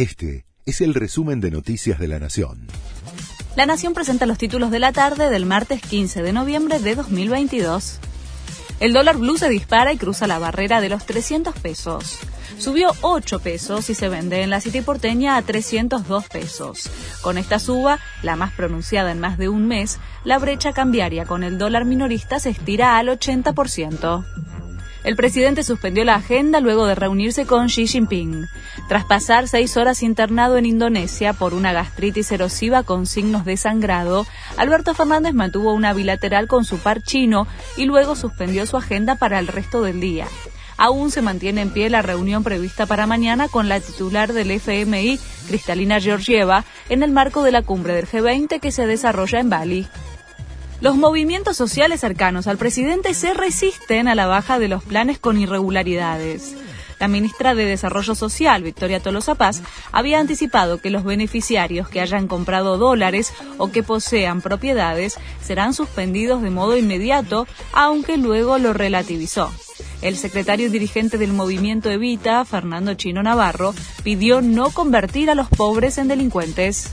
Este es el resumen de Noticias de la Nación. La Nación presenta los títulos de la tarde del martes 15 de noviembre de 2022. El dólar blue se dispara y cruza la barrera de los 300 pesos. Subió 8 pesos y se vende en la City porteña a 302 pesos. Con esta suba, la más pronunciada en más de un mes, la brecha cambiaria con el dólar minorista se estira al 80%. El presidente suspendió la agenda luego de reunirse con Xi Jinping. Tras pasar seis horas internado en Indonesia por una gastritis erosiva con signos de sangrado, Alberto Fernández mantuvo una bilateral con su par chino y luego suspendió su agenda para el resto del día. Aún se mantiene en pie la reunión prevista para mañana con la titular del FMI, Cristalina Georgieva, en el marco de la cumbre del G20 que se desarrolla en Bali. Los movimientos sociales cercanos al presidente se resisten a la baja de los planes con irregularidades. La ministra de Desarrollo Social, Victoria Tolosa Paz, había anticipado que los beneficiarios que hayan comprado dólares o que posean propiedades serán suspendidos de modo inmediato, aunque luego lo relativizó. El secretario dirigente del movimiento Evita, Fernando Chino Navarro, pidió no convertir a los pobres en delincuentes.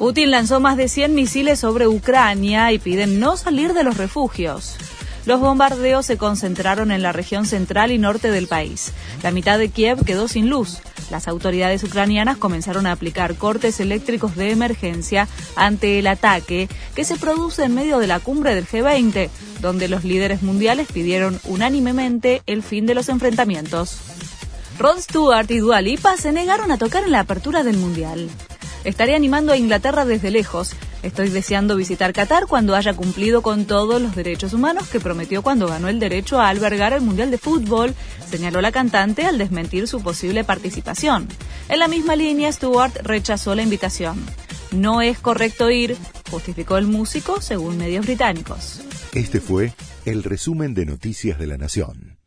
Putin lanzó más de 100 misiles sobre Ucrania y piden no salir de los refugios. Los bombardeos se concentraron en la región central y norte del país. La mitad de Kiev quedó sin luz. Las autoridades ucranianas comenzaron a aplicar cortes eléctricos de emergencia ante el ataque que se produce en medio de la cumbre del G20, donde los líderes mundiales pidieron unánimemente el fin de los enfrentamientos. Rod Stewart y Dua Lipa se negaron a tocar en la apertura del Mundial. Estaré animando a Inglaterra desde lejos. Estoy deseando visitar Qatar cuando haya cumplido con todos los derechos humanos que prometió cuando ganó el derecho a albergar el Mundial de Fútbol, señaló la cantante al desmentir su posible participación. En la misma línea, Stewart rechazó la invitación. No es correcto ir, justificó el músico según medios británicos. Este fue el resumen de Noticias de la Nación.